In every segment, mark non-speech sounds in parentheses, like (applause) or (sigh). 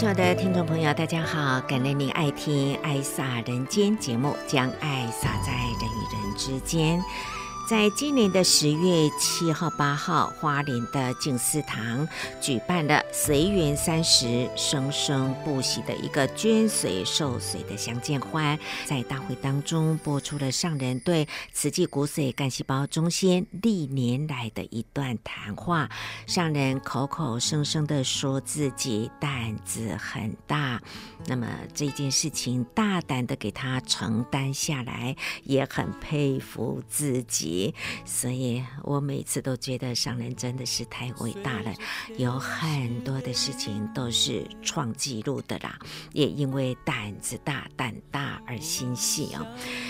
亲爱的听众朋友，大家好！感恩您爱听《爱洒人间》节目，将爱洒在人与人之间。在今年的十月七号、八号，花莲的静思堂举办了随缘三十生生不息的一个捐髓受髓的相见欢，在大会当中播出了上人对慈济骨髓干细胞中心历年来的一段谈话。上人口口声声的说自己胆子很大，那么这件事情大胆的给他承担下来，也很佩服自己。所以我每次都觉得上人真的是太伟大了，有很多的事情都是创纪录的啦。也因为胆子大、胆大而心细哦。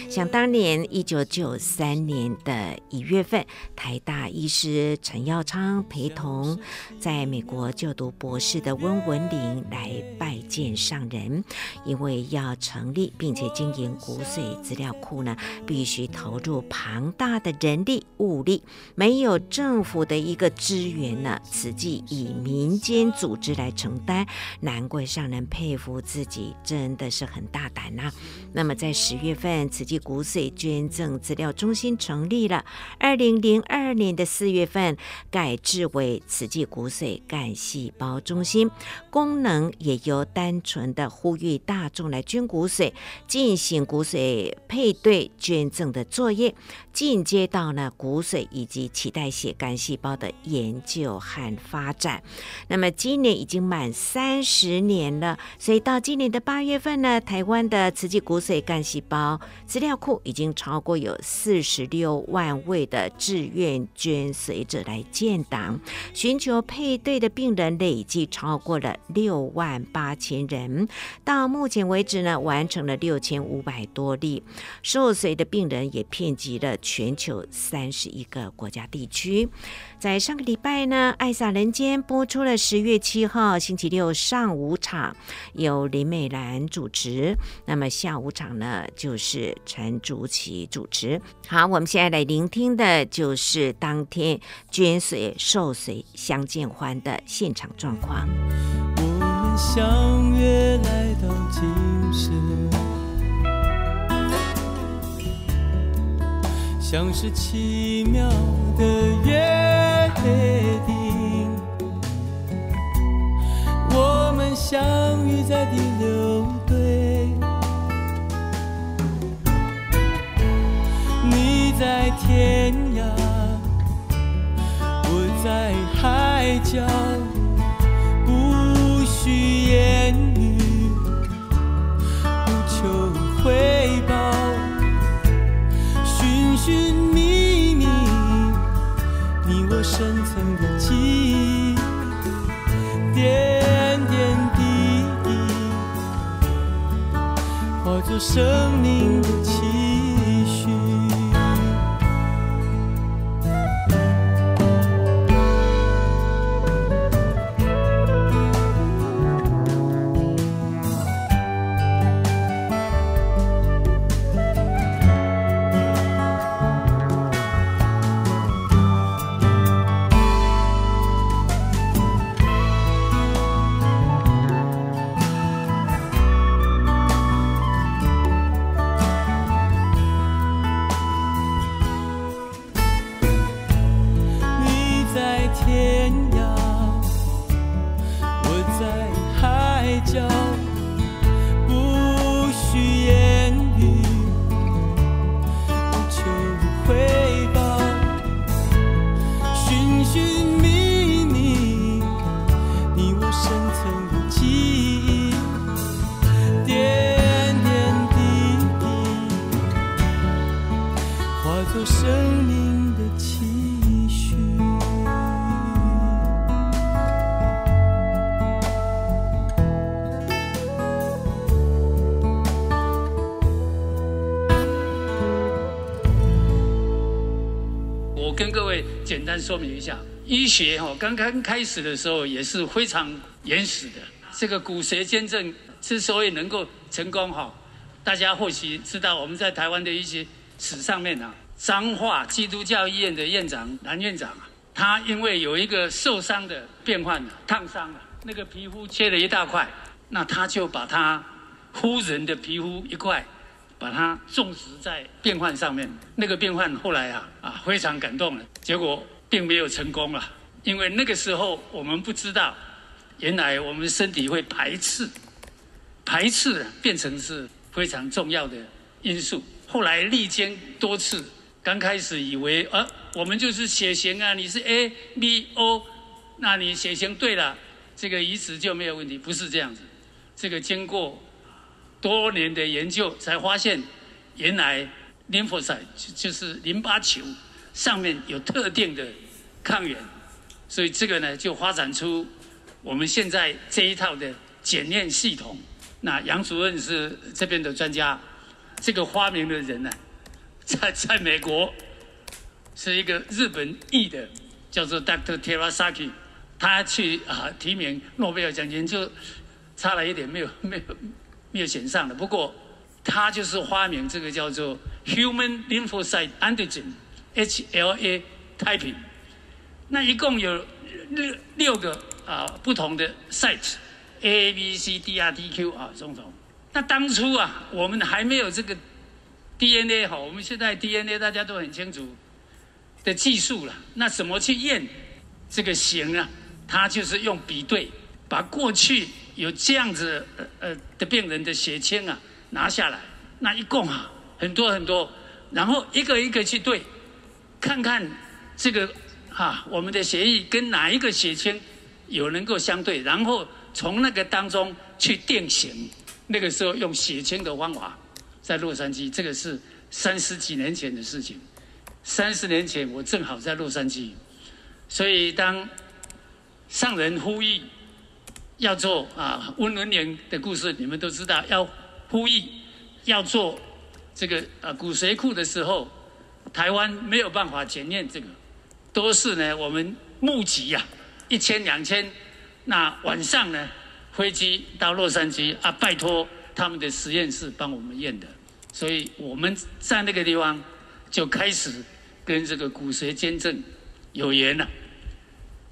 想当年一九九三年的一月份，台大医师陈耀昌陪同在美国就读博士的温文玲来拜见上人，因为要成立并且经营骨髓资料库呢，必须投入庞大的。人力物力，没有政府的一个支援呢，慈济以民间组织来承担，难怪上人佩服自己，真的是很大胆呐、那么在十月份，慈济骨髓捐赠资料中心成立了。二零零二年的四月份，改制为慈济骨髓干细胞中心，功能也由单纯的呼吁大众来捐骨髓，进行骨髓配对捐赠的作业，进阶。到了骨髓以及脐带血干细胞的研究和发展，那么今年已经满三十年了，所以到今年的八月份呢，台湾的慈济骨髓干细胞资料库已经超过有四十六万位的志愿捐髓者来建档，寻求配对的病人累计超过了六万八千人，到目前为止呢，完成了六千五百多例，受髓的病人也遍及了全球。有三十一个国家地区，在上个礼拜呢，《爱洒人间》播出了十月七号星期六上午场，由林美兰主持。那么下午场呢，就是陈竹琪主持。好，我们现在来聆听的就是当天捐髓受髓相见欢的现场状况。我们相约来到今生。像是奇妙的约定，我们相遇在第六对。你在天涯，我在海角，不需言语，不求回点点滴滴，化作生命的期说明一下，医学哈刚刚开始的时候也是非常原始的。这个骨髓捐赠之所以能够成功哈，大家或许知道我们在台湾的一些史上面啊，彰化基督教医院的院长蓝院长啊，他因为有一个受伤的病患烫伤了，那个皮肤切了一大块，那他就把他夫人的皮肤一块。把它种植在病患上面，那个病患后来啊啊非常感动了，结果并没有成功了，因为那个时候我们不知道，原来我们身体会排斥，排斥变成是非常重要的因素。后来历经多次，刚开始以为啊我们就是血型啊，你是 A B O，那你血型对了，这个移植就没有问题，不是这样子，这个经过。多年的研究才发现，原来淋巴细就是淋巴球上面有特定的抗原，所以这个呢就发展出我们现在这一套的检验系统。那杨主任是这边的专家，这个发明的人呢，(laughs) 在在美国是一个日本裔的，叫做 Dr. Terasaki，他去啊提名诺贝尔奖金就差了一点，没有 (laughs) 没有。没有选上的，不过他就是发明这个叫做 Human Lymphocyte Antigen HLA typing）。那一共有六六个啊不同的 site，A、B、C、D、R、T、Q 啊，种种。那当初啊，我们还没有这个 DNA 哈，我们现在 DNA 大家都很清楚的技术了。那怎么去验这个型啊？他就是用比对，把过去。有这样子呃呃的病人的血清啊拿下来，那一共啊很多很多，然后一个一个去对，看看这个啊我们的血液跟哪一个血清有能够相对，然后从那个当中去定型。那个时候用血清的方法，在洛杉矶，这个是三十几年前的事情。三十年前我正好在洛杉矶，所以当上人呼吁。要做啊，温文玲的故事你们都知道。要呼吁要做这个呃骨髓库的时候，台湾没有办法检验这个，都是呢我们募集呀，一千两千，那晚上呢飞机到洛杉矶啊，拜托他们的实验室帮我们验的，所以我们在那个地方就开始跟这个骨髓捐赠有缘了。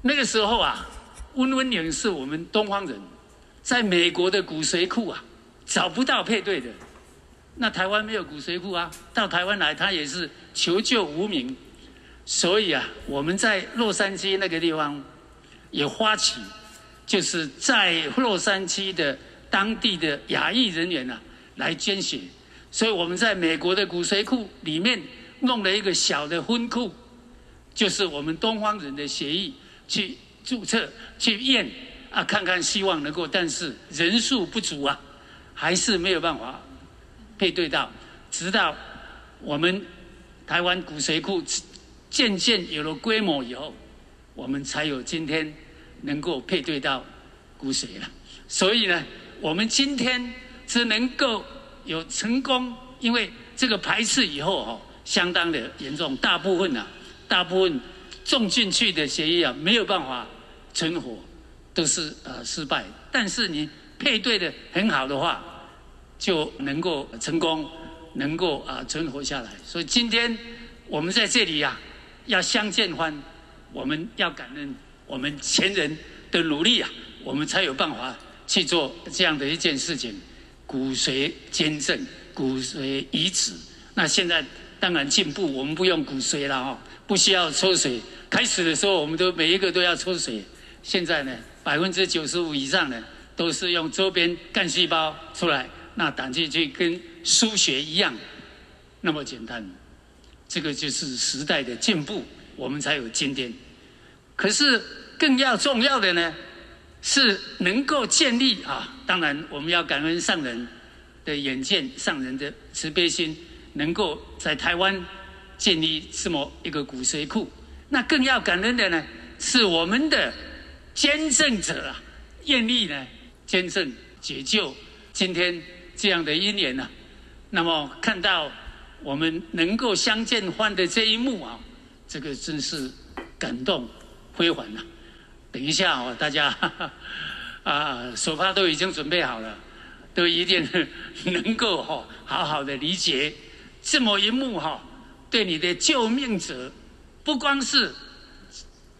那个时候啊。温文玲是我们东方人，在美国的骨髓库啊，找不到配对的。那台湾没有骨髓库啊，到台湾来他也是求救无门。所以啊，我们在洛杉矶那个地方也发起，就是在洛杉矶的当地的亚裔人员啊来捐血。所以我们在美国的骨髓库里面弄了一个小的分库，就是我们东方人的血液去。注册去验啊，看看希望能够，但是人数不足啊，还是没有办法配对到。直到我们台湾骨髓库渐渐有了规模以后，我们才有今天能够配对到骨髓了。所以呢，我们今天只能够有成功，因为这个排斥以后哦，相当的严重，大部分啊，大部分种进去的血液啊，没有办法。存活都是呃失败，但是你配对的很好的话，就能够成功，能够啊存活下来。所以今天我们在这里呀、啊，要相见欢，我们要感恩我们前人的努力啊，我们才有办法去做这样的一件事情。骨髓捐赠、骨髓移植，那现在当然进步，我们不用骨髓了哈，不需要抽水。开始的时候，我们都每一个都要抽水。现在呢，百分之九十五以上呢，都是用周边干细胞出来，那打进去跟输血一样，那么简单。这个就是时代的进步，我们才有今天。可是更要重要的呢，是能够建立啊，当然我们要感恩上人的眼见，上人的慈悲心，能够在台湾建立这么一个骨髓库。那更要感恩的呢，是我们的。捐赠者啊，愿意呢捐赠解救今天这样的因缘呢、啊。那么看到我们能够相见欢的这一幕啊，这个真是感动辉煌呐。等一下哦，大家哈哈 (laughs) 啊，手帕都已经准备好了，都一定能够哈好好的理解这么一幕哈，对你的救命者，不光是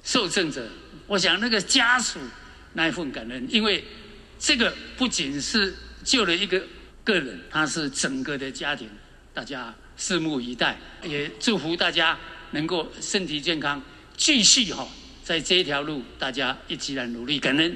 受赠者，我想那个家属那一份感恩，因为这个不仅是救了一个个人，他是整个的家庭，大家拭目以待，也祝福大家能够身体健康，继续哈。在这一条路，大家一起来努力，感恩。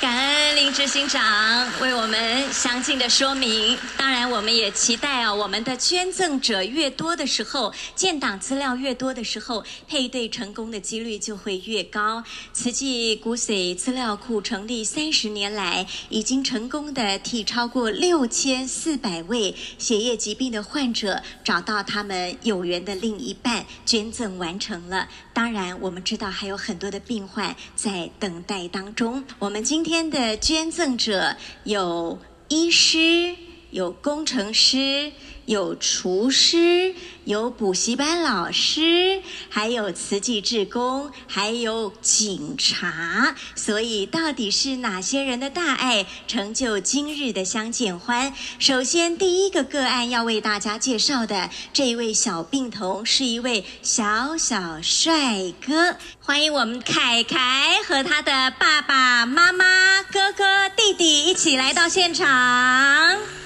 感恩林执行长为我们详尽的说明。当然，我们也期待啊，我们的捐赠者越多的时候，建档资料越多的时候，配对成功的几率就会越高。慈济骨髓资料库成立三十年来，已经成功的替超过六千四百位血液疾病的患者找到他们有缘的另一半，捐赠完成了。当然，我们知道还有很多的病患在等待当中。我们今天的捐赠者有医师，有工程师。有厨师，有补习班老师，还有慈济志工，还有警察。所以，到底是哪些人的大爱成就今日的相见欢？首先，第一个个案要为大家介绍的这一位小病童，是一位小小帅哥。欢迎我们凯凯和他的爸爸妈妈、哥哥、弟弟一起来到现场。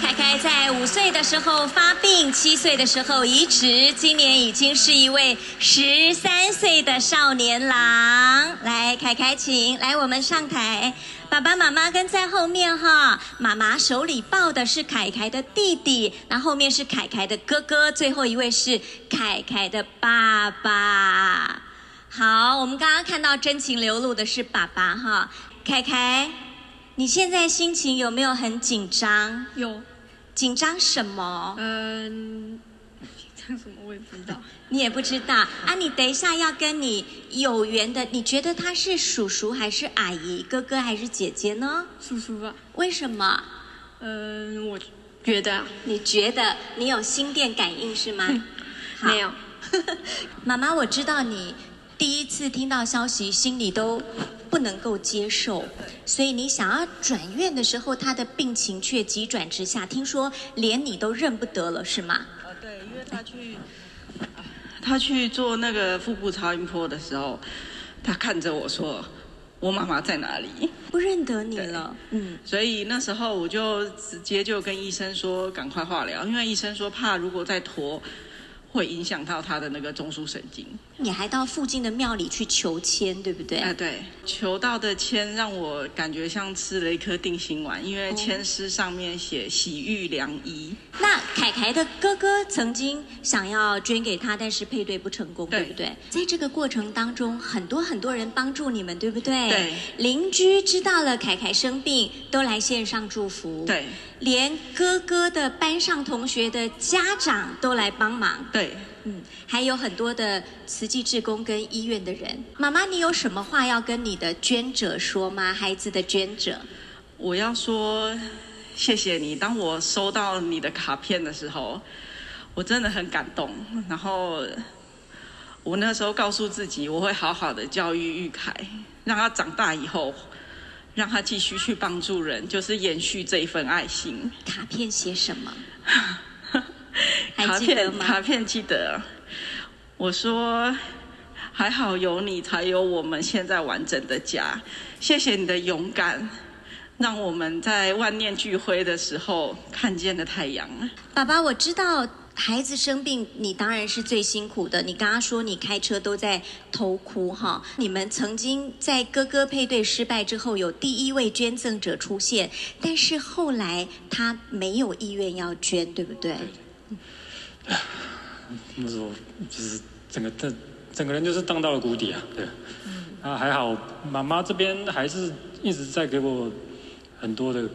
凯凯在五岁的时候发病，七岁的时候移植，今年已经是一位十三岁的少年郎。来，凯凯，请来我们上台。爸爸妈妈跟在后面哈，妈妈手里抱的是凯凯的弟弟，那后面是凯凯的哥哥，最后一位是凯凯的爸爸。好，我们刚刚看到真情流露的是爸爸哈，凯凯。你现在心情有没有很紧张？有，紧张什么？嗯，紧张什么我也不知道。你也不知道啊？你等一下要跟你有缘的，你觉得他是叔叔还是阿姨？哥哥还是姐姐呢？叔叔吧。为什么？嗯，我觉得。你觉得你有心电感应是吗？没有。(laughs) 妈妈，我知道你第一次听到消息，心里都。不能够接受，所以你想要转院的时候，他的病情却急转直下。听说连你都认不得了，是吗？啊，对，因为他去，他去做那个腹部超音波的时候，他看着我说：“我妈妈在哪里？”不认得你了，嗯。所以那时候我就直接就跟医生说：“赶快化疗，因为医生说怕如果再拖。”会影响到他的那个中枢神经。你还到附近的庙里去求签，对不对？啊，对，求到的签让我感觉像吃了一颗定心丸，因为签诗上面写“喜遇良医”。那凯凯的哥哥曾经想要捐给他，但是配对不成功，对，对不对？在这个过程当中，很多很多人帮助你们，对不对？对。邻居知道了凯凯生病，都来线上祝福。对。连哥哥的班上同学的家长都来帮忙。对，嗯，还有很多的慈济志工跟医院的人。妈妈，你有什么话要跟你的捐者说吗？孩子的捐者，我要说谢谢你。当我收到你的卡片的时候，我真的很感动。然后我那时候告诉自己，我会好好的教育玉凯，让他长大以后。让他继续去帮助人，就是延续这一份爱心。卡片写什么？(laughs) (laughs) 卡片卡片记得。我说，还好有你，才有我们现在完整的家。谢谢你的勇敢，让我们在万念俱灰的时候看见了太阳。爸爸，我知道。孩子生病，你当然是最辛苦的。你刚刚说你开车都在偷哭哈。你们曾经在哥哥配对失败之后，有第一位捐赠者出现，但是后来他没有意愿要捐，对不对？对。(laughs) 那时候就是整个整整个人就是荡到了谷底啊，对。嗯。啊，还好妈妈这边还是一直在给我很多的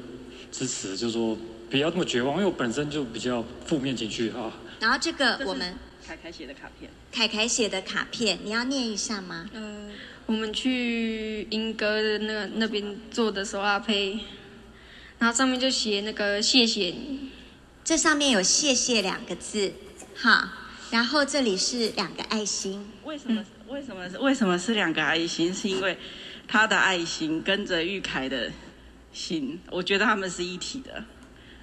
支持，就是说。不要这么绝望，因为我本身就比较负面情绪啊。然后这个我们凯凯写的卡片，凯凯写的卡片，你要念一下吗？呃，我们去英哥的那个那边做的手拉胚，然后上面就写那个谢谢你。这上面有“谢谢”两个字，好，然后这里是两个爱心。为什么？为什么为什么是两个爱心？是因为他的爱心跟着玉凯的心，我觉得他们是一体的。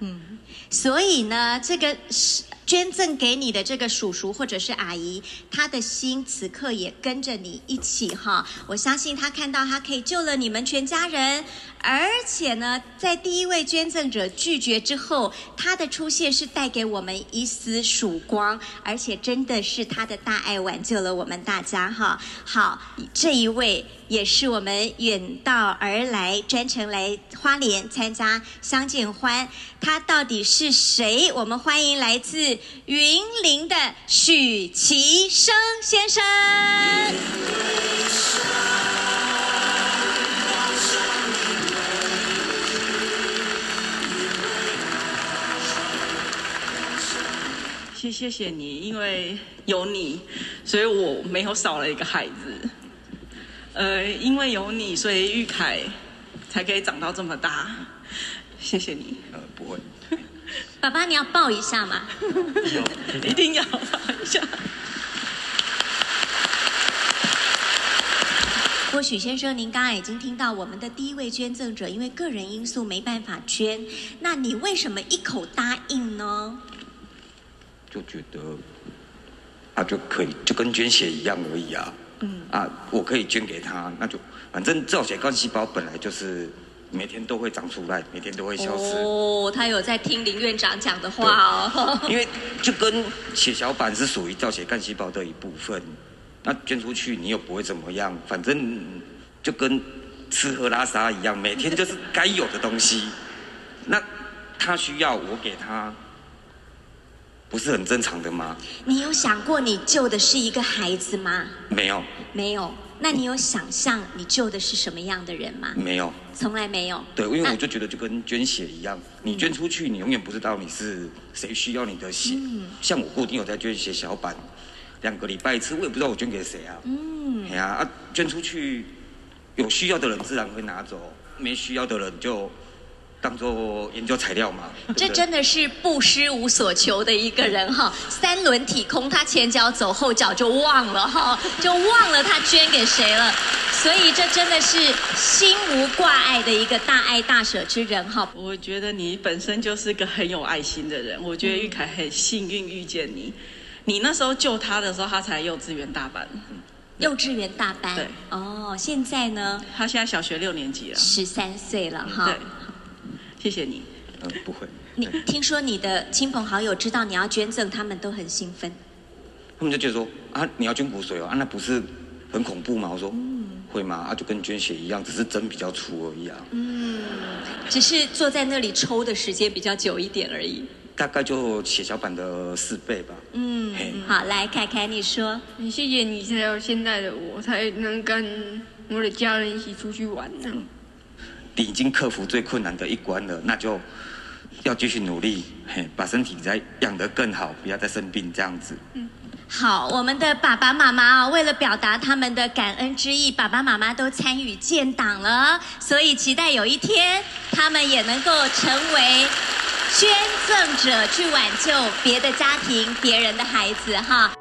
嗯，所以呢，这个是。捐赠给你的这个叔叔或者是阿姨，他的心此刻也跟着你一起哈。我相信他看到他可以救了你们全家人，而且呢，在第一位捐赠者拒绝之后，他的出现是带给我们一丝曙光，而且真的是他的大爱挽救了我们大家哈。好，这一位也是我们远道而来，专程来花莲参加相见欢，他到底是谁？我们欢迎来自。云林的许其生先生，谢谢谢你，因为有你，所以我没有少了一个孩子。呃，因为有你，所以玉凯才可以长到这么大。谢谢你。呃，不会。爸爸，你要抱一下吗？一定要抱一下。或许先生，您刚刚已经听到我们的第一位捐赠者，因为个人因素没办法捐，那你为什么一口答应呢？就觉得啊，就可以就跟捐血一样而已啊。嗯。啊，我可以捐给他，那就反正造血干细胞本来就是。每天都会长出来，每天都会消失。哦，他有在听林院长讲的话哦。(laughs) 因为就跟血小板是属于造血干细胞的一部分，那捐出去你又不会怎么样，反正就跟吃喝拉撒一样，每天就是该有的东西。(laughs) 那他需要我给他，不是很正常的吗？你有想过你救的是一个孩子吗？没有。没有。那你有想象你救的是什么样的人吗？没有，从来没有。对，因为我就觉得就跟捐血一样，你捐出去，你永远不知道你是谁需要你的血。嗯。像我固定有在捐血小板，两个礼拜一次，我也不知道我捐给谁啊。嗯。哎呀啊，捐出去，有需要的人自然会拿走，没需要的人就。当做研究材料嘛？(laughs) 这真的是不失无所求的一个人哈，三轮体空，他前脚走，后脚就忘了哈，就忘了他捐给谁了。所以这真的是心无挂碍的一个大爱大舍之人哈。我觉得你本身就是个很有爱心的人，我觉得玉凯很幸运遇见你。你那时候救他的时候，他才幼稚园大班。幼稚园大班。对。哦，现在呢？他现在小学六年级了。十三岁了哈。对。谢谢你，嗯，不会。你听说你的亲朋好友知道你要捐赠，他们都很兴奋。他们就觉得说啊，你要捐骨髓哦，啊，那不是很恐怖吗？我说，嗯，会吗？啊，就跟捐血一样，只是针比较粗而已啊。嗯，只是坐在那里抽的时间比较久一点而已。大概就血小板的四倍吧。嗯，好，来凯凯，你说，谢谢你才有现在的我，才能跟我的家人一起出去玩呢。嗯已经克服最困难的一关了，那就要继续努力，嘿，把身体再养得更好，不要再生病这样子。嗯，好，我们的爸爸妈妈啊，为了表达他们的感恩之意，爸爸妈妈都参与建档了，所以期待有一天他们也能够成为捐赠者，去挽救别的家庭、别人的孩子，哈。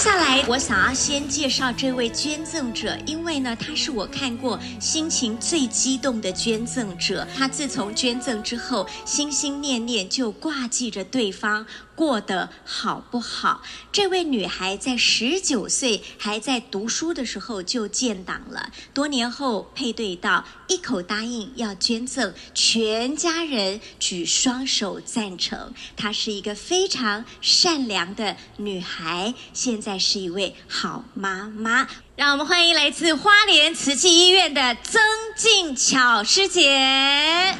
下来，我想要先介绍这位捐赠者，因为呢，他是我看过心情最激动的捐赠者。他自从捐赠之后，心心念念就挂记着对方。过得好不好？这位女孩在十九岁还在读书的时候就建档了，多年后配对到，一口答应要捐赠，全家人举双手赞成。她是一个非常善良的女孩，现在是一位好妈妈。让我们欢迎来自花莲慈济医院的曾静巧师姐。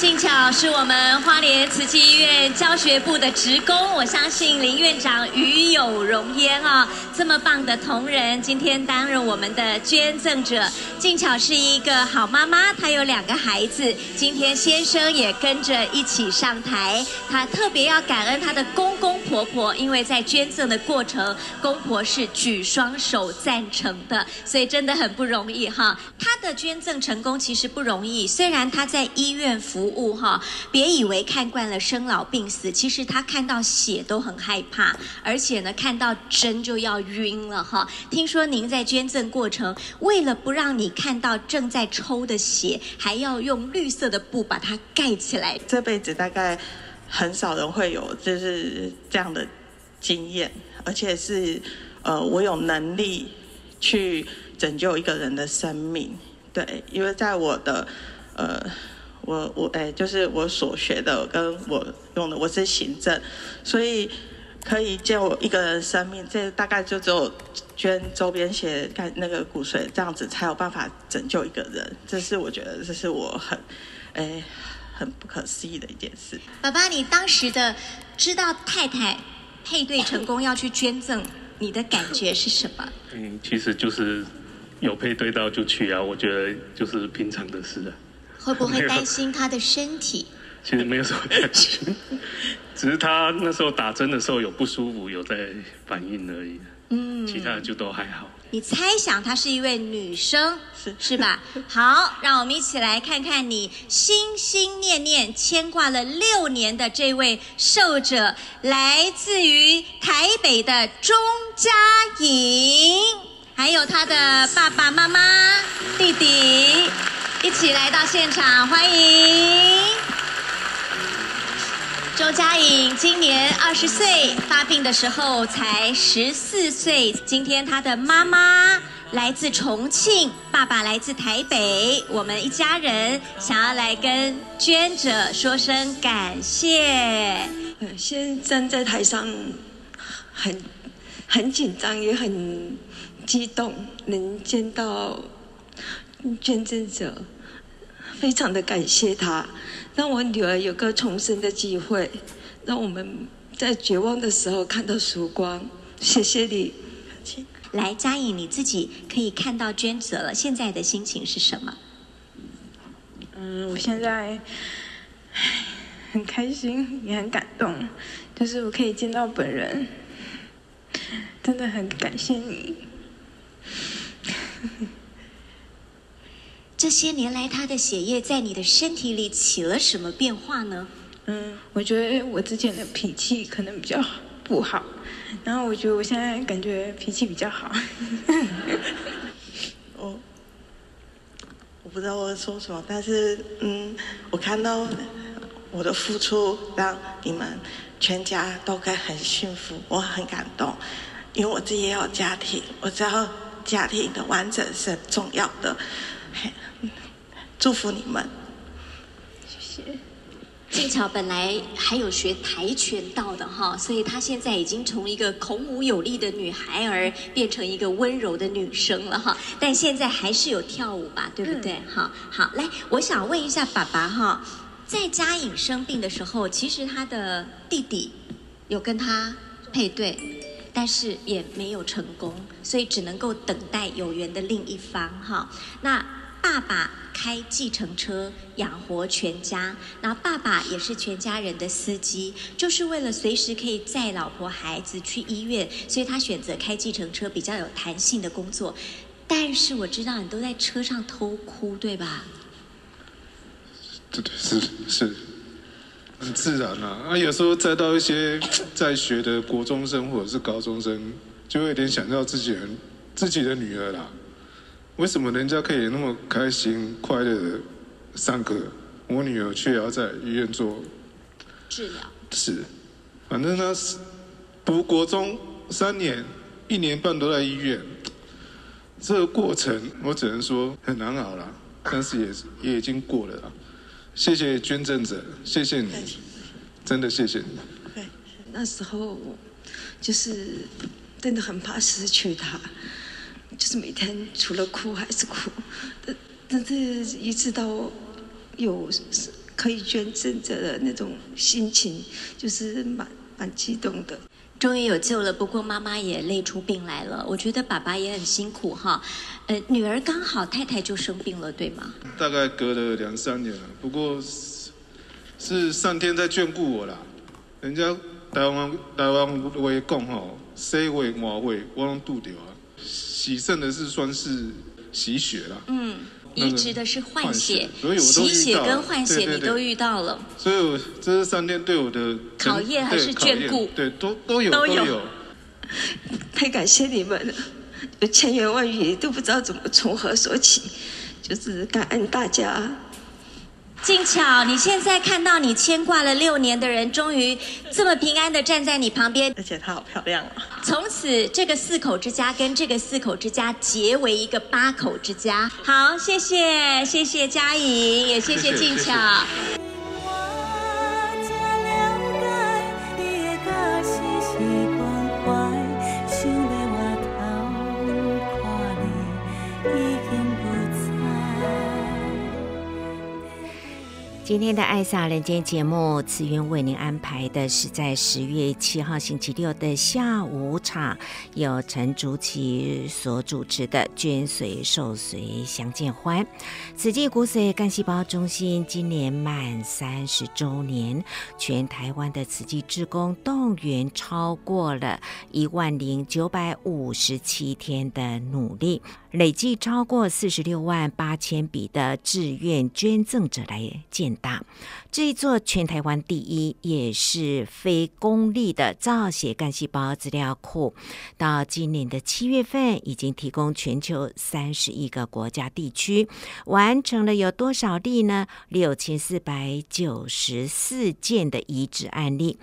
静巧是我们花莲慈济医院教学部的职工，我相信林院长与有荣焉啊，这么棒的同仁，今天担任我们的捐赠者。静巧是一个好妈妈，她有两个孩子，今天先生也跟着一起上台，她特别要感恩她的公公婆婆，因为在捐赠的过程，公婆是举双手赞成的，所以真的很不容易哈。她的捐赠成功其实不容易，虽然她在医院服。物哈，别以为看惯了生老病死，其实他看到血都很害怕，而且呢，看到针就要晕了哈。听说您在捐赠过程，为了不让你看到正在抽的血，还要用绿色的布把它盖起来。这辈子大概很少人会有就是这样的经验，而且是呃，我有能力去拯救一个人的生命。对，因为在我的呃。我我哎，就是我所学的跟我用的，我是行政，所以可以借我一个人生命，这大概就只有捐周边血干那个骨髓这样子才有办法拯救一个人。这是我觉得这是我很哎很不可思议的一件事。爸爸，你当时的知道太太配对成功要去捐赠，你的感觉是什么？嗯，其实就是有配对到就去啊，我觉得就是平常的事啊。会不会担心他的身体？其实没有什么担心，(laughs) 只是他那时候打针的时候有不舒服，有在反应而已。嗯，其他的就都还好。你猜想她是一位女生，是是吧？(laughs) 好，让我们一起来看看你心心念念牵挂了六年的这位受者，来自于台北的钟嘉颖，还有她的爸爸妈妈、弟弟。一起来到现场，欢迎周佳颖。今年二十岁，发病的时候才十四岁。今天她的妈妈来自重庆，爸爸来自台北，我们一家人想要来跟捐者说声感谢。先站在台上很，很很紧张，也很激动，能见到。捐赠者，非常的感谢他，让我女儿有个重生的机会，让我们在绝望的时候看到曙光。谢谢你。来，嘉颖，你自己可以看到捐者了，现在的心情是什么？嗯，我现在很开心，也很感动，就是我可以见到本人，真的很感谢你。这些年来，他的血液在你的身体里起了什么变化呢？嗯，我觉得我之前的脾气可能比较不好，然后我觉得我现在感觉脾气比较好。我 (laughs) 我不知道我说什么，但是嗯，我看到我的付出让你们全家都该很幸福，我很感动，因为我自己也有家庭，我知道家庭的完整是很重要的。(laughs) 祝福你们，谢谢。静巧本来还有学跆拳道的哈，所以她现在已经从一个孔武有力的女孩儿变成一个温柔的女生了哈。但现在还是有跳舞吧，对不对？好，好，来，我想问一下爸爸哈，在嘉颖生病的时候，其实他的弟弟有跟他配对，但是也没有成功，所以只能够等待有缘的另一方哈。那。爸爸开计程车养活全家，然后爸爸也是全家人的司机，就是为了随时可以载老婆孩子去医院，所以他选择开计程车比较有弹性的工作。但是我知道你都在车上偷哭，对吧？对对是是，很自然啊。啊，有时候再到一些 (clears throat) 在学的国中生或者是高中生，就会有点想到自己人自己的女儿啦。为什么人家可以那么开心快乐的上课，我女儿却要在医院做治疗？是，反正呢，读国中三年，一年半都在医院，这个过程我只能说很难熬了，但是也也已经过了啦。谢谢捐赠者，谢谢你，真的谢谢你。对那时候就是真的很怕失去他。就是每天除了哭还是哭，但但是一直到有可以捐赠者的那种心情，就是蛮蛮激动的。终于有救了，不过妈妈也累出病来了。我觉得爸爸也很辛苦哈。呃，女儿刚好太太就生病了，对吗？大概隔了两三年了，不过是上天在眷顾我啦。人家台湾台湾话讲吼，生为晚会我拢拄着啊。喜胜的是算是洗血啦。嗯。移植的是换血，所以我洗血跟换血你都遇到了，所以我这是上天对我的考验还是眷顾？对，都都有都有，都有。(laughs) 太感谢你们了，有千言万语都不知道怎么从何说起，就是感恩大家。静巧，你现在看到你牵挂了六年的人，终于这么平安的站在你旁边，而且她好漂亮啊！从此，这个四口之家跟这个四口之家结为一个八口之家。好，谢谢，谢谢佳颖，也谢谢静巧。谢谢谢今天的《爱撒人间》节目，慈云为您安排的是在十月七号星期六的下午场，由陈竹琪所主持的“捐髓受髓相见欢”。慈济骨髓干细胞中心今年满三十周年，全台湾的慈济志工动员超过了一万零九百五十七天的努力。累计超过四十六万八千笔的志愿捐赠者来建大，这一座全台湾第一也是非公立的造血干细胞资料库，到今年的七月份，已经提供全球三十一个国家地区，完成了有多少例呢？六千四百九十四件的移植案例，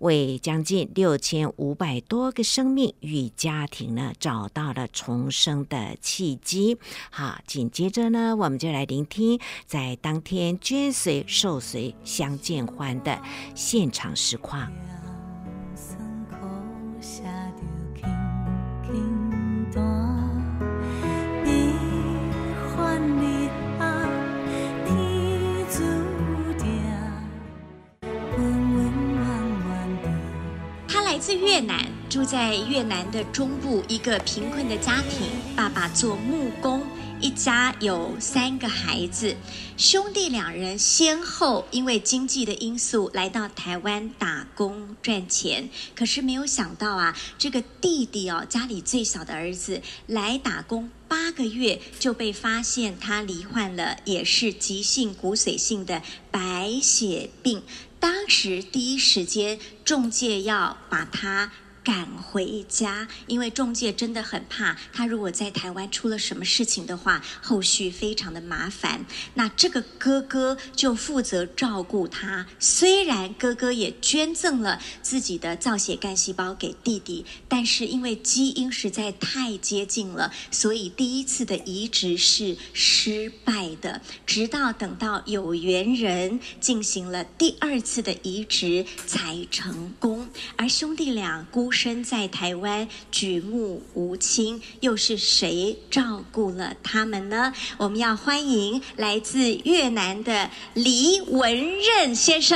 为将近六千五百多个生命与家庭呢找到了重生的契机。好，紧接着呢，我们就来聆听在当天捐髓受髓相见欢的现场实况。他来自越南。住在越南的中部一个贫困的家庭，爸爸做木工，一家有三个孩子，兄弟两人先后因为经济的因素来到台湾打工赚钱，可是没有想到啊，这个弟弟哦，家里最小的儿子来打工八个月就被发现他罹患了也是急性骨髓性的白血病，当时第一时间中介要把他。赶回家，因为中介真的很怕他，如果在台湾出了什么事情的话，后续非常的麻烦。那这个哥哥就负责照顾他。虽然哥哥也捐赠了自己的造血干细胞给弟弟，但是因为基因实在太接近了，所以第一次的移植是失败的。直到等到有缘人进行了第二次的移植才成功。而兄弟俩孤身在台湾举目无亲，又是谁照顾了他们呢？我们要欢迎来自越南的黎文任先生。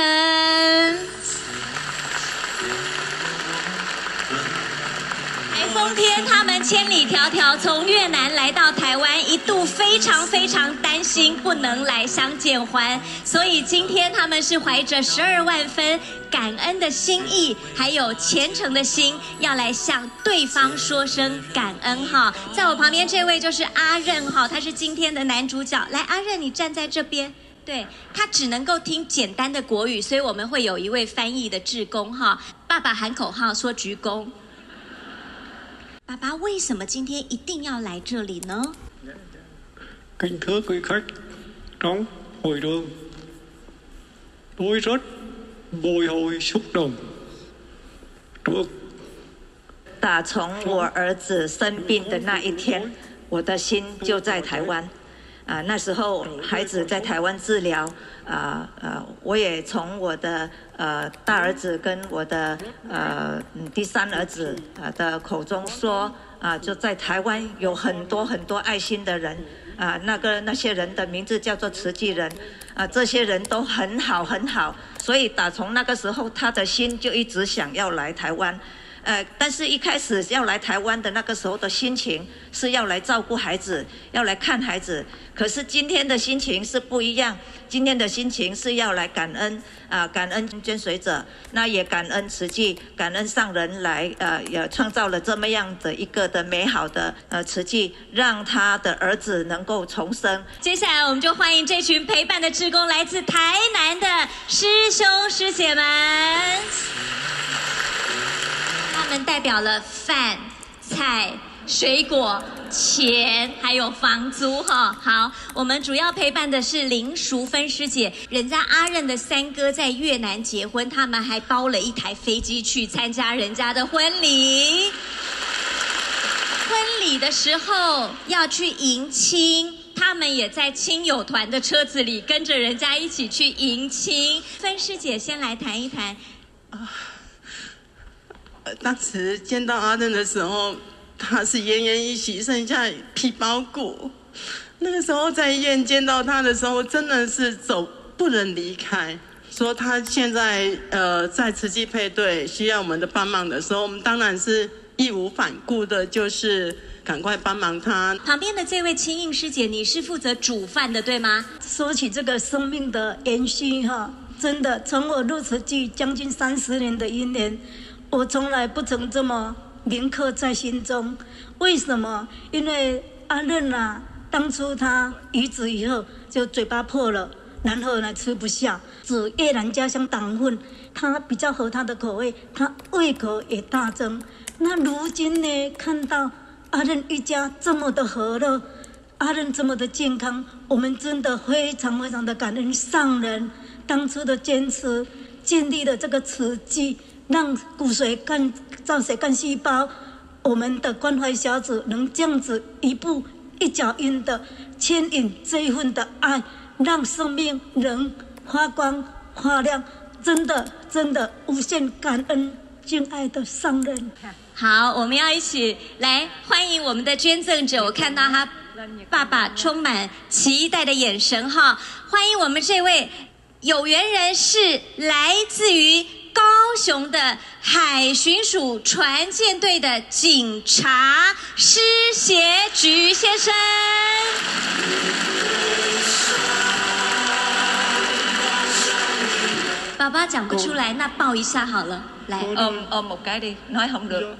冬天，他们千里迢迢从越南来到台湾，一度非常非常担心不能来相见欢，所以今天他们是怀着十二万分感恩的心意，还有虔诚的心，要来向对方说声感恩哈。在我旁边这位就是阿任哈，他是今天的男主角。来，阿任，你站在这边，对，他只能够听简单的国语，所以我们会有一位翻译的志工哈。爸爸喊口号说鞠躬。爸爸为什么今天一定要来这里呢？宾客贵客，长会长，对人背后触动，打从我儿子生病的那一天，我的心就在台湾。啊，那时候孩子在台湾治疗。啊啊，我也从我的呃大儿子跟我的呃第三儿子啊的口中说，啊，就在台湾有很多很多爱心的人，啊，那个那些人的名字叫做慈济人，啊，这些人都很好很好，所以打从那个时候，他的心就一直想要来台湾。呃，但是一开始要来台湾的那个时候的心情是要来照顾孩子，要来看孩子。可是今天的心情是不一样，今天的心情是要来感恩啊、感恩捐随者，那也感恩慈济，感恩上人来呃，也创造了这么样的一个的美好的呃慈济，让他的儿子能够重生。接下来我们就欢迎这群陪伴的志工，来自台南的师兄师姐们。他们代表了饭、菜、水果、钱，还有房租哈。好，我们主要陪伴的是林淑芬师姐，人家阿任的三哥在越南结婚，他们还包了一台飞机去参加人家的婚礼。婚礼的时候要去迎亲，他们也在亲友团的车子里跟着人家一起去迎亲。芬师姐先来谈一谈啊。当时见到阿珍的时候，他是奄奄一息，剩下皮包骨。那个时候在医院见到他的时候，真的是走不能离开。说他现在呃在慈济配对需要我们的帮忙的时候，我们当然是义无反顾的，就是赶快帮忙他。旁边的这位青印师姐，你是负责煮饭的，对吗？说起这个生命的延续哈，真的从我入慈济将近三十年的因缘。我从来不曾这么铭刻在心中，为什么？因为阿任啊，当初他移植以后就嘴巴破了，然后呢吃不下，煮越南家乡党粉，他比较合他的口味，他胃口也大增。那如今呢，看到阿任一家这么的和乐，阿任这么的健康，我们真的非常非常的感恩上人当初的坚持，建立了这个慈济。让骨髓干造血干细胞，我们的关怀小组能这样子一步一脚印的牵引这一份的爱，让生命能发光发亮，真的真的无限感恩敬爱的上人。好，我们要一起来欢迎我们的捐赠者。我看到他爸爸充满期待的眼神哈，欢迎我们这位有缘人是来自于。高雄的海巡署船舰队的警察施协菊先生，爸爸讲不出来，那抱一下好了，来，嗯嗯，冇该的，nói không được。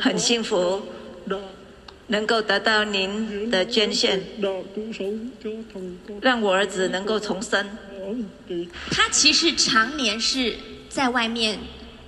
很幸福。能够得到您的捐献，让我儿子能够重生。他其实常年是在外面，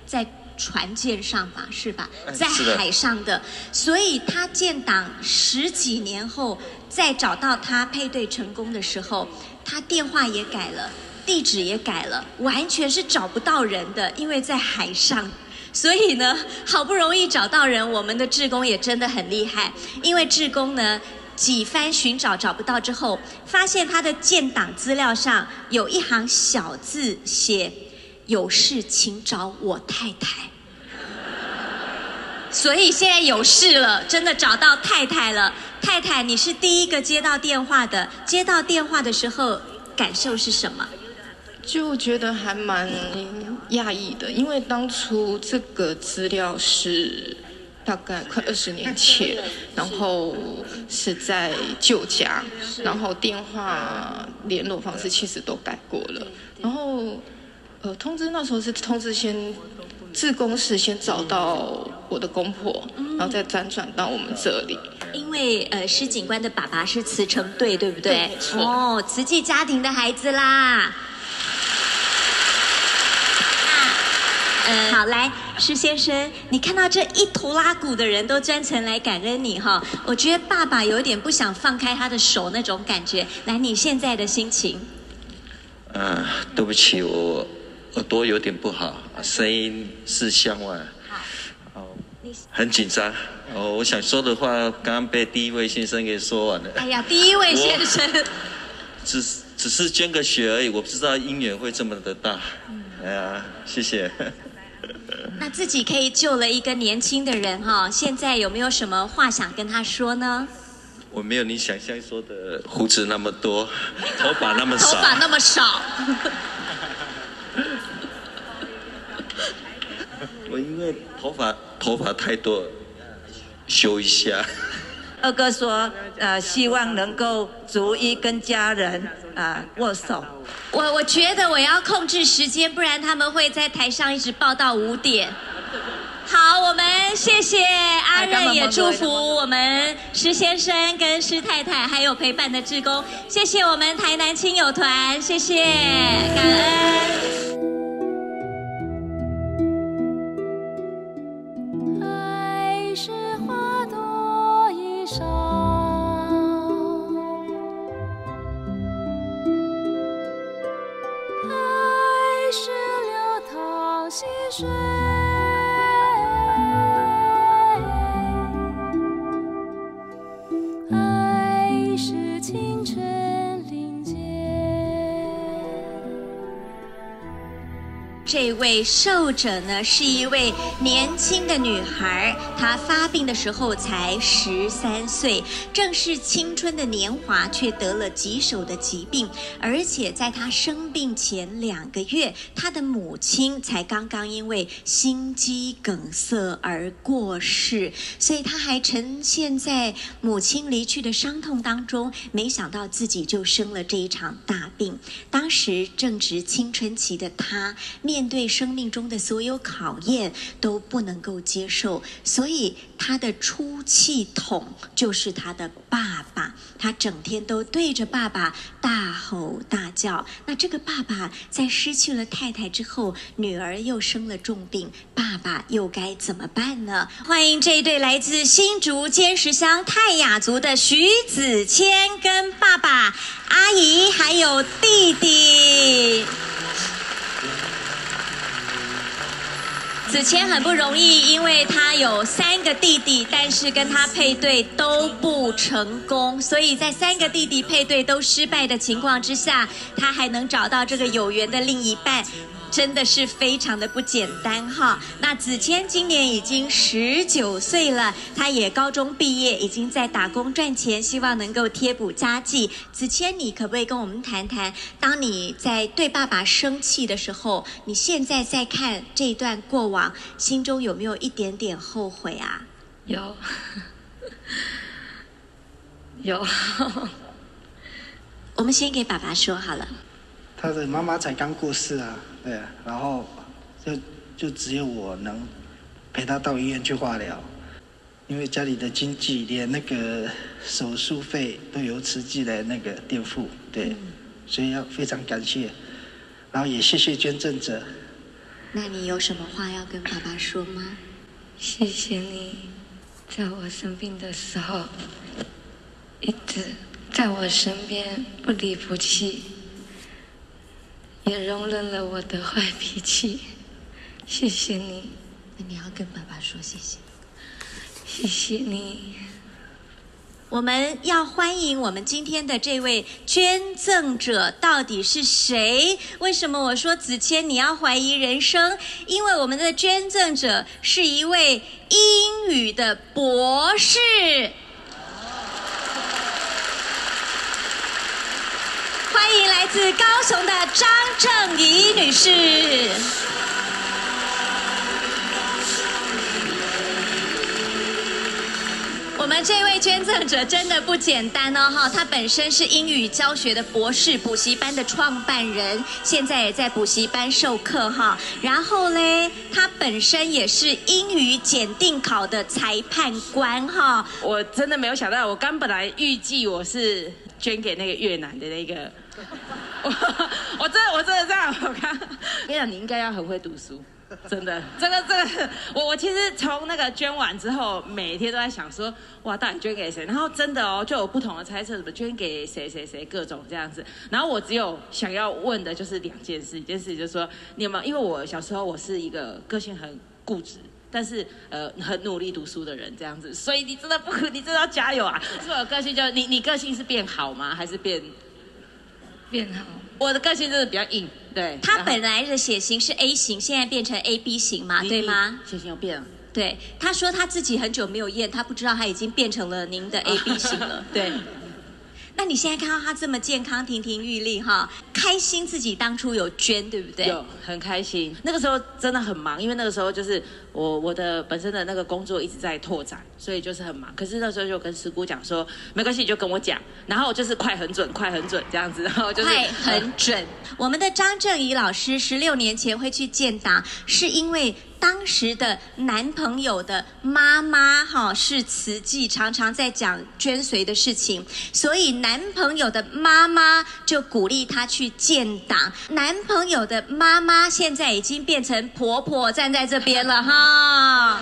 在船舰上吧，是吧？在海上的，所以他建党十几年后，再找到他配对成功的时候，他电话也改了，地址也改了，完全是找不到人的，因为在海上。所以呢，好不容易找到人，我们的志工也真的很厉害。因为志工呢，几番寻找找不到之后，发现他的建档资料上有一行小字写：“有事请找我太太。”所以现在有事了，真的找到太太了。太太，你是第一个接到电话的，接到电话的时候感受是什么？就觉得还蛮讶异的，因为当初这个资料是大概快二十年前，然后是在旧家，然后电话联络方式其实都改过了，然后呃通知那时候是通知先自工室先找到我的公婆，然后再辗转到我们这里。因为呃施警官的爸爸是慈诚队，对不对？对。哦，慈济家庭的孩子啦。嗯，好，来，施先生，你看到这一拖拉骨的人都专程来感恩你哈，我觉得爸爸有点不想放开他的手那种感觉。来，你现在的心情？嗯，对不起，我耳朵有点不好，声音是向外，好，哦，很紧张。哦，我想说的话刚刚被第一位先生给说完了。哎呀，第一位先生，只只是捐个血而已，我不知道姻缘会这么的大。哎呀，谢谢。(laughs) 那自己可以救了一个年轻的人哈，现在有没有什么话想跟他说呢？我没有你想象说的胡子那么多，(laughs) 头发那么少。头发那么少。(laughs) 我因为头发头发太多，修一下。二哥说，呃，希望能够逐一跟家人啊、呃、握手。我我觉得我要控制时间，不然他们会在台上一直报到五点。好，我们谢谢阿任，也祝福我们施先生跟施太太，还有陪伴的志工。谢谢我们台南亲友团，谢谢，感恩。这位受者呢，是一位年轻的女孩，她发病的时候才十三岁，正是青春的年华，却得了棘手的疾病，而且在她生病前两个月，她的母亲才刚刚因为心肌梗塞而过世，所以她还沉陷在母亲离去的伤痛当中，没想到自己就生了这一场大病。当时正值青春期的她面。面对生命中的所有考验都不能够接受，所以他的出气筒就是他的爸爸。他整天都对着爸爸大吼大叫。那这个爸爸在失去了太太之后，女儿又生了重病，爸爸又该怎么办呢？欢迎这一对来自新竹尖石乡泰雅族的徐子谦跟爸爸、阿姨还有弟弟。子谦很不容易，因为他有三个弟弟，但是跟他配对都不成功，所以在三个弟弟配对都失败的情况之下，他还能找到这个有缘的另一半。真的是非常的不简单哈。那子谦今年已经十九岁了，他也高中毕业，已经在打工赚钱，希望能够贴补家计。子谦，你可不可以跟我们谈谈，当你在对爸爸生气的时候，你现在在看这一段过往，心中有没有一点点后悔啊？有，(laughs) 有。我们先给爸爸说好了。他的妈妈才刚过世啊。对，然后就就只有我能陪他到医院去化疗，因为家里的经济连那个手术费都由慈济来那个垫付，对，所以要非常感谢，然后也谢谢捐赠者。那你有什么话要跟爸爸说吗？谢谢你，在我生病的时候一直在我身边不离不弃。也容忍了我的坏脾气，谢谢你。那你要跟爸爸说谢谢。谢谢你。我们要欢迎我们今天的这位捐赠者到底是谁？为什么我说子谦你要怀疑人生？因为我们的捐赠者是一位英语的博士。欢迎来自高雄的张正仪女士。我们这位捐赠者真的不简单哦，哈！他本身是英语教学的博士，补习班的创办人，现在也在补习班授课哈。然后嘞，他本身也是英语检定考的裁判官哈。我真的没有想到，我刚本来预计我是捐给那个越南的那个。(laughs) 我 (laughs) 我真的我真的这样，我看，我跟你讲，你应该要很会读书，真的，(laughs) 这个这个，我我其实从那个捐完之后，每天都在想说，哇，到底捐给谁？然后真的哦，就有不同的猜测，什么捐给谁谁谁，各种这样子。然后我只有想要问的就是两件事，一件事就是说，你有没有？因为我小时候我是一个个性很固执，但是呃很努力读书的人，这样子，所以你真的不，你真的要加油啊！是我个性就你你个性是变好吗？还是变？变好，我的个性真的比较硬，对，他本来的血型是 A 型，现在变成 AB 型嘛，对吗？血型有变了。对，他说他自己很久没有验，他不知道他已经变成了您的 AB 型了。(laughs) 对。那你现在看到他这么健康、亭亭玉立，哈，开心自己当初有捐，对不对？有，很开心。那个时候真的很忙，因为那个时候就是我我的本身的那个工作一直在拓展，所以就是很忙。可是那时候就跟师姑讲说，没关系，你就跟我讲，然后就是快很准，快很准这样子，(laughs) 然后就是快很准。我们的张正怡老师十六年前会去建档，是因为。当时的男朋友的妈妈哈是慈济，常常在讲捐髓的事情，所以男朋友的妈妈就鼓励他去建党。男朋友的妈妈现在已经变成婆婆站在这边了哈。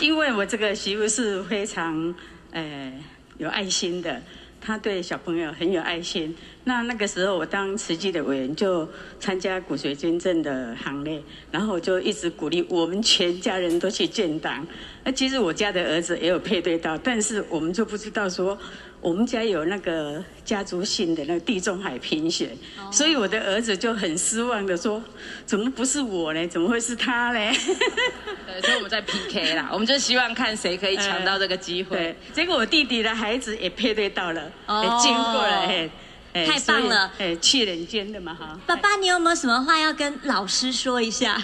因为我这个媳妇是非常呃有爱心的，他对小朋友很有爱心。那那个时候，我当慈济的委员，就参加骨髓捐赠的行列，然后我就一直鼓励我们全家人都去建档。那其实我家的儿子也有配对到，但是我们就不知道说，我们家有那个家族性的那个地中海贫血，所以我的儿子就很失望的说，怎么不是我呢？怎么会是他呢？(laughs) 对，所以我们在 PK 啦，我们就希望看谁可以抢到这个机会。(laughs) 结果我弟弟的孩子也配对到了，也经过了。嘿太棒了！哎，去人间的嘛哈。爸爸，你有没有什么话要跟老师说一下？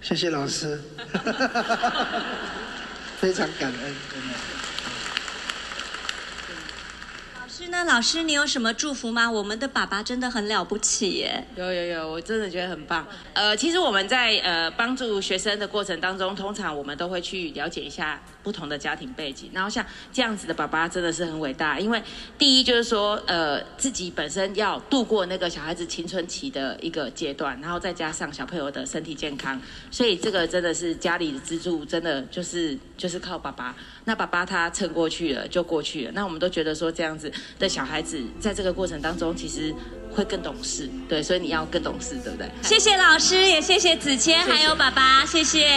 谢谢老师，(laughs) 非常感恩，真的。老师那？老师，你有什么祝福吗？我们的爸爸真的很了不起耶！有有有，我真的觉得很棒。呃，其实我们在呃帮助学生的过程当中，通常我们都会去了解一下。不同的家庭背景，然后像这样子的爸爸真的是很伟大，因为第一就是说，呃，自己本身要度过那个小孩子青春期的一个阶段，然后再加上小朋友的身体健康，所以这个真的是家里的支柱，真的就是就是靠爸爸。那爸爸他撑过去了，就过去了。那我们都觉得说，这样子的小孩子在这个过程当中，其实会更懂事，对，所以你要更懂事，对不对？谢谢老师，也谢谢子谦，还有爸爸，谢谢。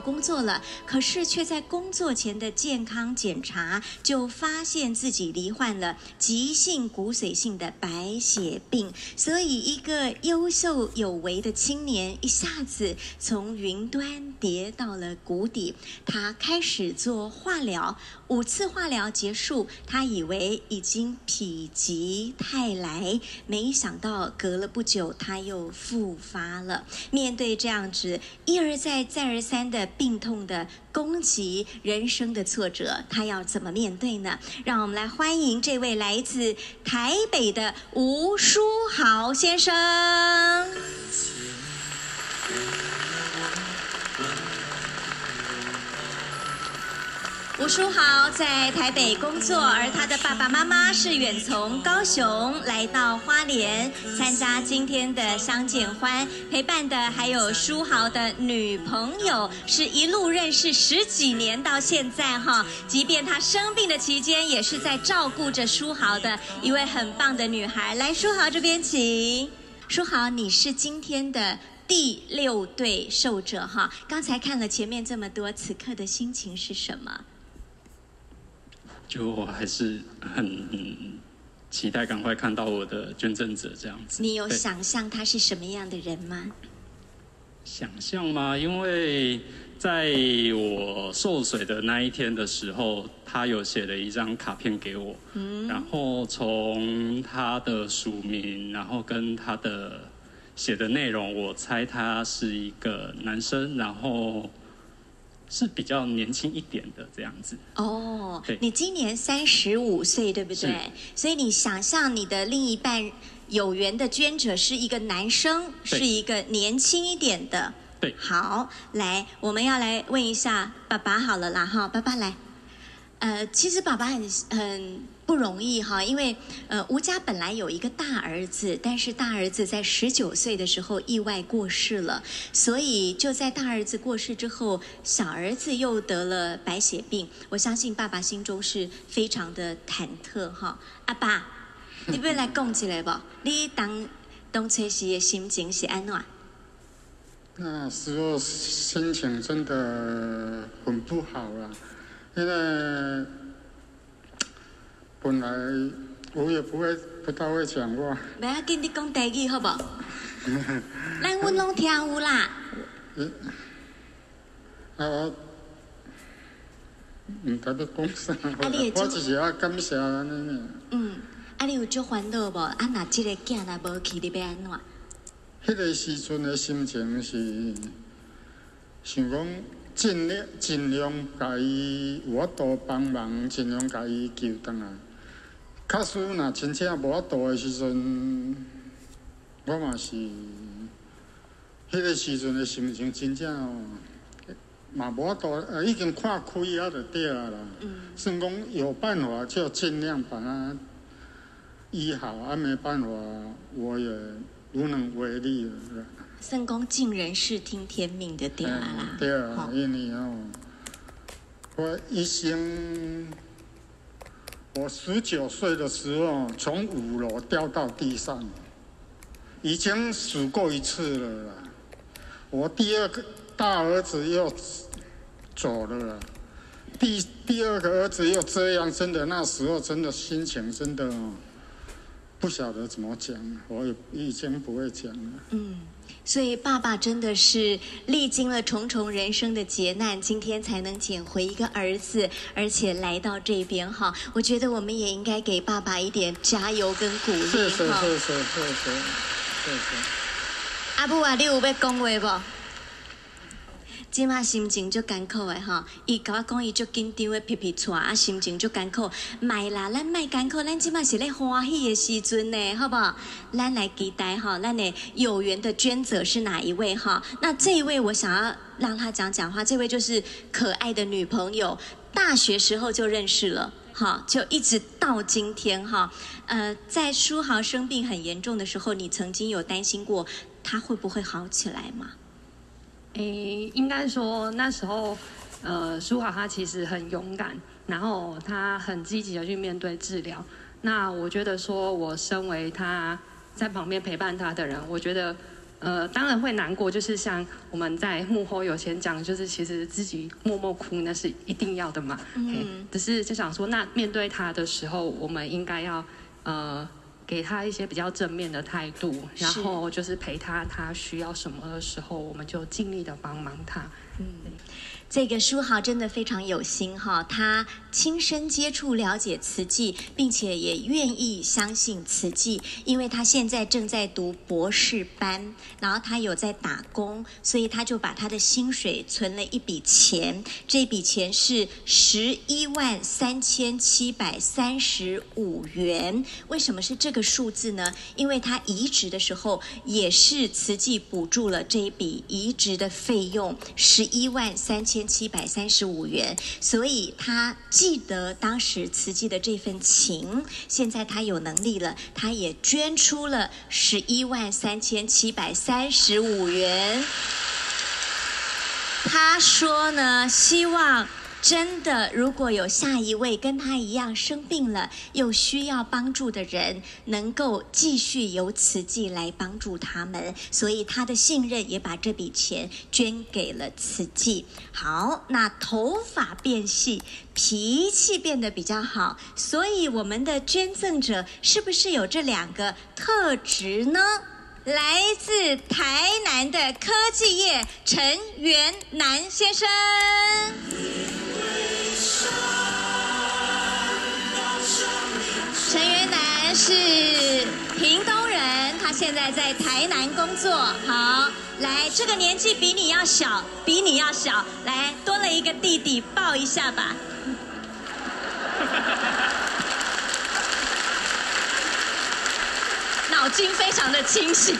工作了，可是却在工作前的健康检查就发现自己罹患了急性骨髓性的白血病，所以一个优秀有为的青年一下子从云端跌到了谷底。他开始做化疗，五次化疗结束，他以为已经否极泰来，没想到隔了不久他又复发了。面对这样子一而再再而三的病痛的攻击，人生的挫折，他要怎么面对呢？让我们来欢迎这位来自台北的吴书豪先生。吴书豪在台北工作，而他的爸爸妈妈是远从高雄来到花莲参加今天的相见欢，陪伴的还有书豪的女朋友，是一路认识十几年到现在哈。即便他生病的期间，也是在照顾着书豪的一位很棒的女孩。来，书豪这边请。书豪，你是今天的第六对受者哈。刚才看了前面这么多，此刻的心情是什么？就我还是很期待赶快看到我的捐赠者这样子。你有想象他是什么样的人吗？想象吗？因为在我受水的那一天的时候，他有写了一张卡片给我，嗯，然后从他的署名，然后跟他的写的内容，我猜他是一个男生，然后。是比较年轻一点的这样子哦。你今年三十五岁，对不对？所以你想象你的另一半有缘的捐者是一个男生，是一个年轻一点的。对。好，来，我们要来问一下爸爸好了啦，哈，爸爸来。呃，其实爸爸很很不容易哈，因为呃吴家本来有一个大儿子，但是大儿子在十九岁的时候意外过世了，所以就在大儿子过世之后，小儿子又得了白血病。我相信爸爸心中是非常的忐忑哈。阿爸，你不要来讲起来不？(laughs) 你当当初时的心情是安怎？那时候心情真的很不好啊。现在本来我也不会不大会讲话。不要跟你讲台语好不好？(laughs) 咱阮拢听有啦。啊，我唔知要讲啥，我只是要感谢安尼。嗯，啊，你有足烦恼无？啊，若即个囝若无去，你要安怎？迄个时阵的心情是想讲。尽量尽量甲伊有法度帮忙，尽量甲伊救倒来。假使若真正无法度的时阵，我嘛是，迄个时阵的心情真正哦，嘛无法度，呃，已经看开啊，就对啊啦。嗯。算讲有办法就尽量把它医好，啊，没办法我也无能为力了。算讲尽人事听天命的对啊啦，嗯、对啊，因为哦，我一生，我十九岁的时候从五楼掉到地上，已经死过一次了啦。我第二个大儿子又走了，第第二个儿子又这样，真的那时候真的心情真的不晓得怎么讲，我也已经不会讲了。嗯。所以爸爸真的是历经了重重人生的劫难，今天才能捡回一个儿子，而且来到这边哈。我觉得我们也应该给爸爸一点加油跟鼓励。谢谢谢谢谢谢谢谢。阿布啊，你有被讲话不？即马心情就艰苦的哈，伊甲我讲伊就紧张的皮皮喘，啊心情就艰苦。卖啦，咱卖艰苦，咱即马是咧欢喜的时阵呢，好不好？咱来期待哈，咱的有缘的捐者是哪一位哈？那这一位我想要让他讲讲话，这位就是可爱的女朋友，大学时候就认识了，哈，就一直到今天哈。呃，在书豪生病很严重的时候，你曾经有担心过他会不会好起来吗？诶，应该说那时候，呃，舒华他其实很勇敢，然后他很积极的去面对治疗。那我觉得说，我身为他在旁边陪伴他的人，我觉得，呃，当然会难过，就是像我们在幕后有先讲，就是其实自己默默哭那是一定要的嘛。嗯。只是就想说，那面对他的时候，我们应该要，呃。给他一些比较正面的态度，然后就是陪他，他需要什么的时候，我们就尽力的帮忙他。嗯。这个书豪真的非常有心哈，他亲身接触了解慈济，并且也愿意相信慈济，因为他现在正在读博士班，然后他有在打工，所以他就把他的薪水存了一笔钱，这笔钱是十一万三千七百三十五元。为什么是这个数字呢？因为他移植的时候也是慈济补助了这一笔移植的费用，十一万三千。七百三十五元，所以他记得当时慈济的这份情。现在他有能力了，他也捐出了十一万三千七百三十五元。他说呢，希望真的，如果有下一位跟他一样生病了又需要帮助的人，能够继续由慈济来帮助他们，所以他的信任也把这笔钱捐给了慈济。好，那头发变细，脾气变得比较好，所以我们的捐赠者是不是有这两个特质呢？来自台南的科技业陈元南先生。陈元南是屏东人，他现在在台南工作。好，来，这个年纪比你要小，比你要小，来，多了一个弟弟，抱一下吧。脑筋非常的清醒。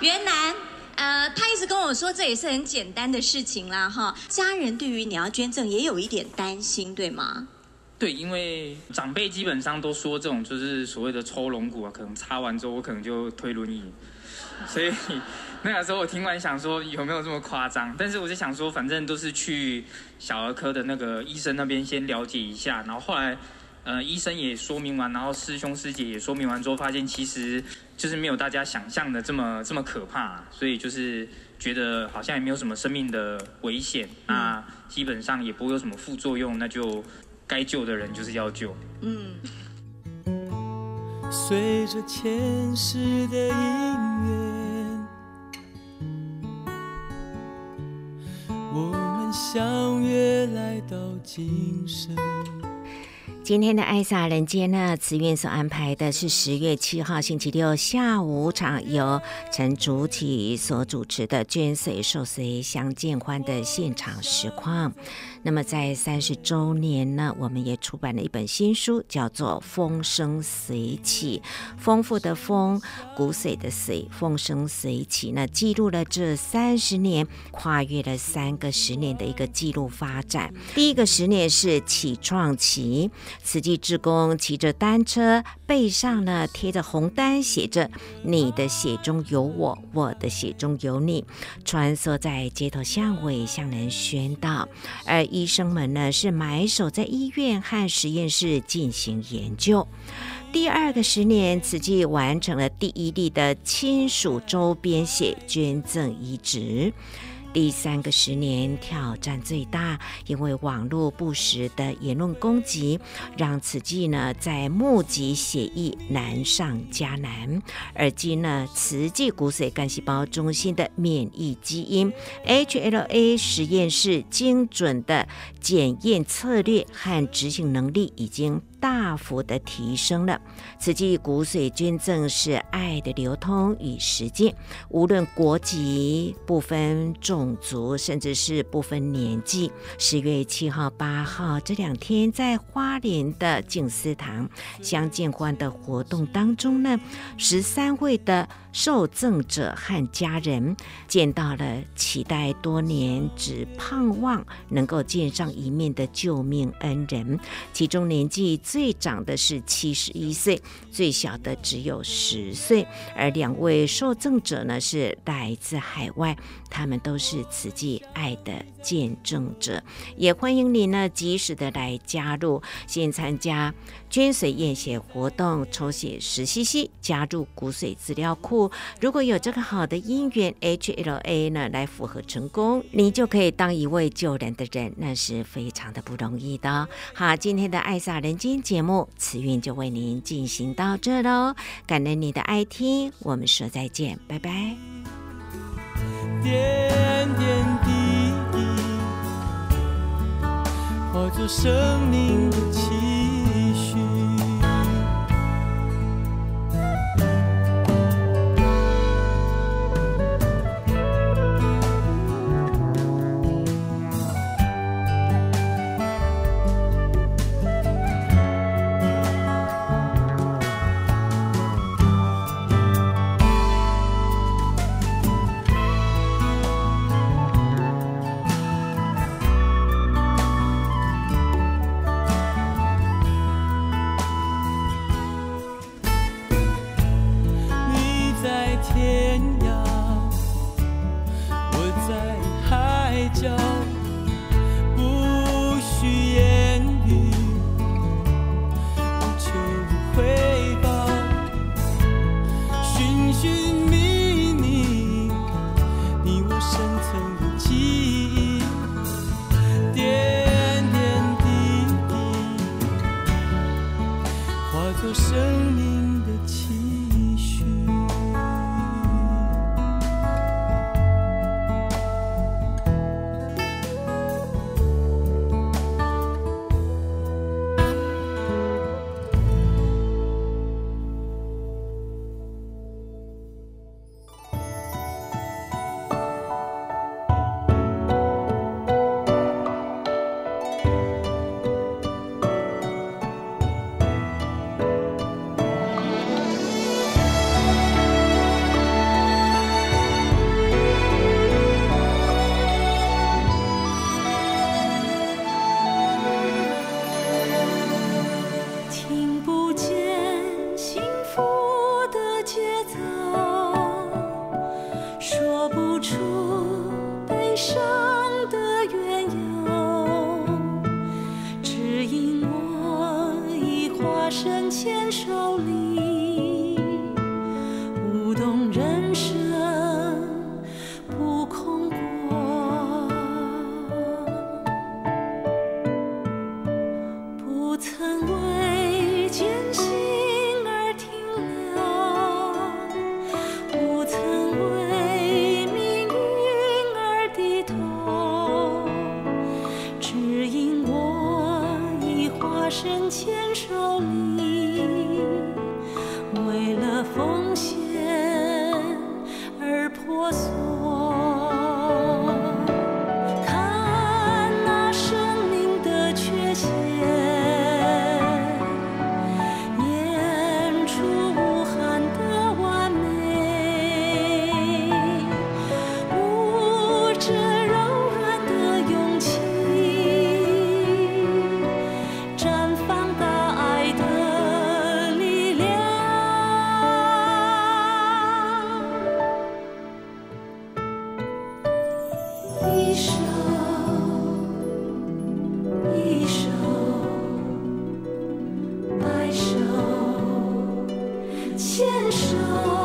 原来，呃，他一直跟我说，这也是很简单的事情啦，哈。家人对于你要捐赠也有一点担心，对吗？对，因为长辈基本上都说这种就是所谓的抽龙骨啊，可能插完之后我可能就推轮椅，(laughs) 所以那个时候我听完想说有没有这么夸张？但是我就想说，反正都是去小儿科的那个医生那边先了解一下，然后后来呃医生也说明完，然后师兄师姐也说明完之后，发现其实就是没有大家想象的这么这么可怕，所以就是觉得好像也没有什么生命的危险，那基本上也不会有什么副作用，那就。该救的人就是要救。嗯。随着前世的因缘，我们相约来到今生。今天的艾莎人间呢，慈院所安排的是十月七号星期六下午场，由陈主启所主持的捐髓受髓相见欢的现场实况。那么在三十周年呢，我们也出版了一本新书，叫做《风生水起》，丰富的丰，骨髓的髓，风生水起。那记录了这三十年，跨越了三个十年的一个记录发展。第一个十年是起创期，慈济志工骑着单车，背上呢贴着红单，写着“你的血中有我，我的血中有你”，穿梭在街头巷尾，向人宣导。而医生们呢，是埋首在医院和实验室进行研究。第二个十年，慈济完成了第一例的亲属周边血捐赠移植。第三个十年挑战最大，因为网络不实的言论攻击，让慈济呢在募集协议难上加难。而今呢，慈济骨髓干细胞中心的免疫基因 HLA 实验室精准的检验策略和执行能力已经大幅的提升了。此际骨髓捐赠是爱的流通与实践，无论国籍，不分种族，甚至是不分年纪。十月七号、八号这两天，在花莲的静思堂相见欢的活动当中呢，十三位的受赠者和家人见到了期待多年、只盼望能够见上一面的救命恩人，其中年纪最长的是七十一岁，最小的只有十岁，而两位受赠者呢是来自海外，他们都是慈济爱的见证者。也欢迎你呢及时的来加入，先参加捐髓验血活动，抽血十 CC，加入骨髓资料库。如果有这个好的姻缘，HLA 呢来符合成功，你就可以当一位救人的人，那是非常的不容易的。好，今天的爱洒人间。节目慈运就为您进行到这喽，感恩你的爱听，我们说再见，拜拜。点点滴滴，化作生命的奇迹。so. 牵手，